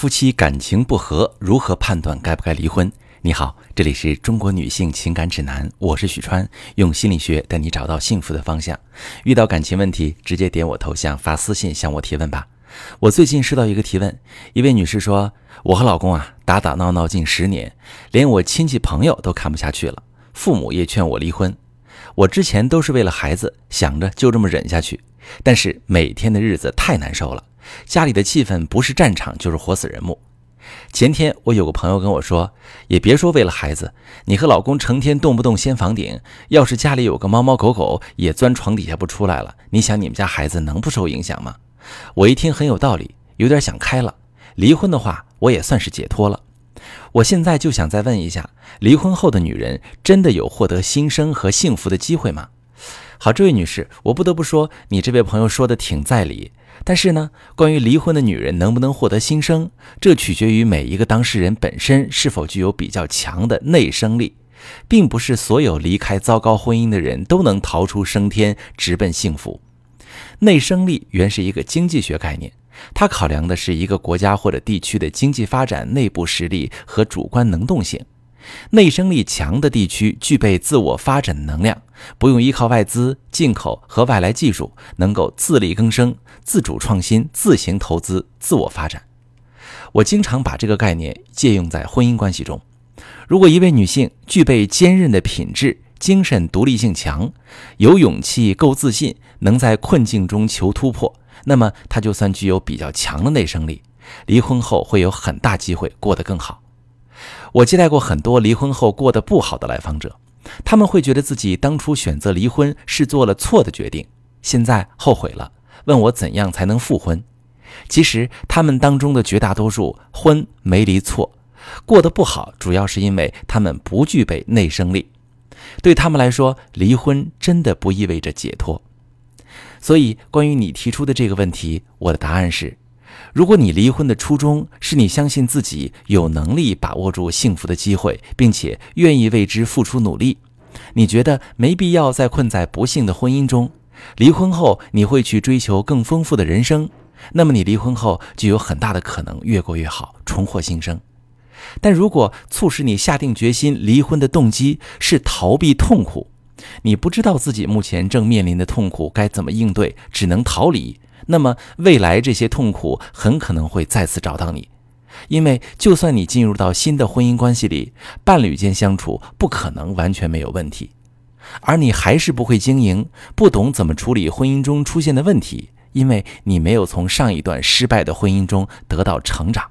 夫妻感情不和，如何判断该不该离婚？你好，这里是中国女性情感指南，我是许川，用心理学带你找到幸福的方向。遇到感情问题，直接点我头像发私信向我提问吧。我最近收到一个提问，一位女士说，我和老公啊打打闹闹近十年，连我亲戚朋友都看不下去了，父母也劝我离婚。我之前都是为了孩子，想着就这么忍下去，但是每天的日子太难受了。家里的气氛不是战场就是活死人墓。前天我有个朋友跟我说，也别说为了孩子，你和老公成天动不动掀房顶，要是家里有个猫猫狗狗也钻床底下不出来了，你想你们家孩子能不受影响吗？我一听很有道理，有点想开了。离婚的话，我也算是解脱了。我现在就想再问一下，离婚后的女人真的有获得新生和幸福的机会吗？好，这位女士，我不得不说，你这位朋友说的挺在理。但是呢，关于离婚的女人能不能获得新生，这取决于每一个当事人本身是否具有比较强的内生力，并不是所有离开糟糕婚姻的人都能逃出升天，直奔幸福。内生力原是一个经济学概念，它考量的是一个国家或者地区的经济发展内部实力和主观能动性。内生力强的地区具备自我发展能量，不用依靠外资、进口和外来技术，能够自力更生、自主创新、自行投资、自我发展。我经常把这个概念借用在婚姻关系中。如果一位女性具备坚韧的品质，精神独立性强，有勇气、够自信，能在困境中求突破，那么他就算具有比较强的内生力，离婚后会有很大机会过得更好。我接待过很多离婚后过得不好的来访者，他们会觉得自己当初选择离婚是做了错的决定，现在后悔了，问我怎样才能复婚。其实他们当中的绝大多数婚没离错，过得不好主要是因为他们不具备内生力，对他们来说，离婚真的不意味着解脱。所以，关于你提出的这个问题，我的答案是。如果你离婚的初衷是你相信自己有能力把握住幸福的机会，并且愿意为之付出努力，你觉得没必要再困在不幸的婚姻中，离婚后你会去追求更丰富的人生，那么你离婚后就有很大的可能越过越好，重获新生。但如果促使你下定决心离婚的动机是逃避痛苦，你不知道自己目前正面临的痛苦该怎么应对，只能逃离。那么未来这些痛苦很可能会再次找到你，因为就算你进入到新的婚姻关系里，伴侣间相处不可能完全没有问题，而你还是不会经营，不懂怎么处理婚姻中出现的问题，因为你没有从上一段失败的婚姻中得到成长。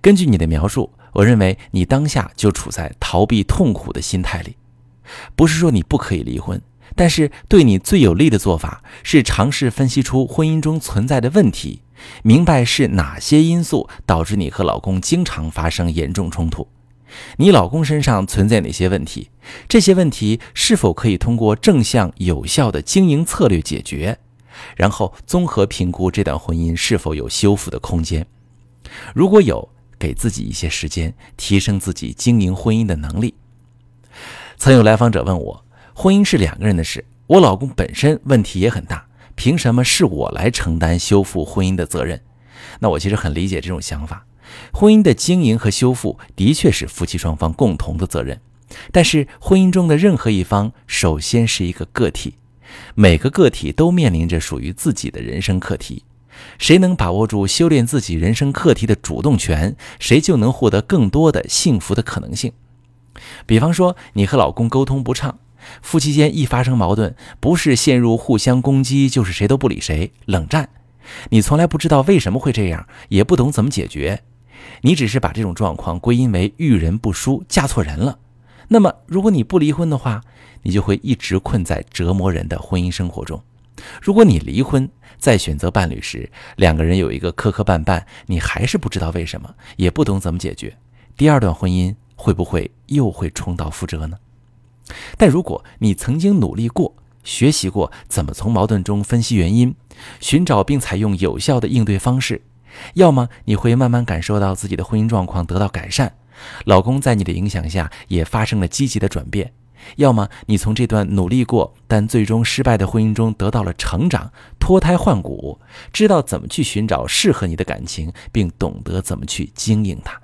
根据你的描述，我认为你当下就处在逃避痛苦的心态里，不是说你不可以离婚。但是对你最有利的做法是尝试分析出婚姻中存在的问题，明白是哪些因素导致你和老公经常发生严重冲突，你老公身上存在哪些问题，这些问题是否可以通过正向有效的经营策略解决，然后综合评估这段婚姻是否有修复的空间，如果有，给自己一些时间，提升自己经营婚姻的能力。曾有来访者问我。婚姻是两个人的事，我老公本身问题也很大，凭什么是我来承担修复婚姻的责任？那我其实很理解这种想法。婚姻的经营和修复的确是夫妻双方共同的责任，但是婚姻中的任何一方首先是一个个体，每个个体都面临着属于自己的人生课题。谁能把握住修炼自己人生课题的主动权，谁就能获得更多的幸福的可能性。比方说，你和老公沟通不畅。夫妻间一发生矛盾，不是陷入互相攻击，就是谁都不理谁，冷战。你从来不知道为什么会这样，也不懂怎么解决，你只是把这种状况归因为遇人不淑，嫁错人了。那么，如果你不离婚的话，你就会一直困在折磨人的婚姻生活中。如果你离婚，在选择伴侣时，两个人有一个磕磕绊绊，你还是不知道为什么，也不懂怎么解决，第二段婚姻会不会又会重蹈覆辙呢？但如果你曾经努力过，学习过怎么从矛盾中分析原因，寻找并采用有效的应对方式，要么你会慢慢感受到自己的婚姻状况得到改善，老公在你的影响下也发生了积极的转变；要么你从这段努力过但最终失败的婚姻中得到了成长，脱胎换骨，知道怎么去寻找适合你的感情，并懂得怎么去经营它。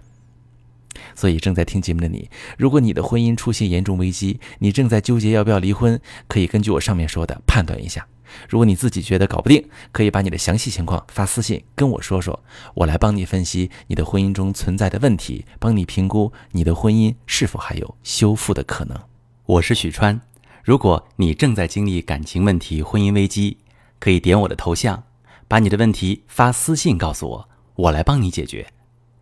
所以，正在听节目的你，如果你的婚姻出现严重危机，你正在纠结要不要离婚，可以根据我上面说的判断一下。如果你自己觉得搞不定，可以把你的详细情况发私信跟我说说，我来帮你分析你的婚姻中存在的问题，帮你评估你的婚姻是否还有修复的可能。我是许川，如果你正在经历感情问题、婚姻危机，可以点我的头像，把你的问题发私信告诉我，我来帮你解决。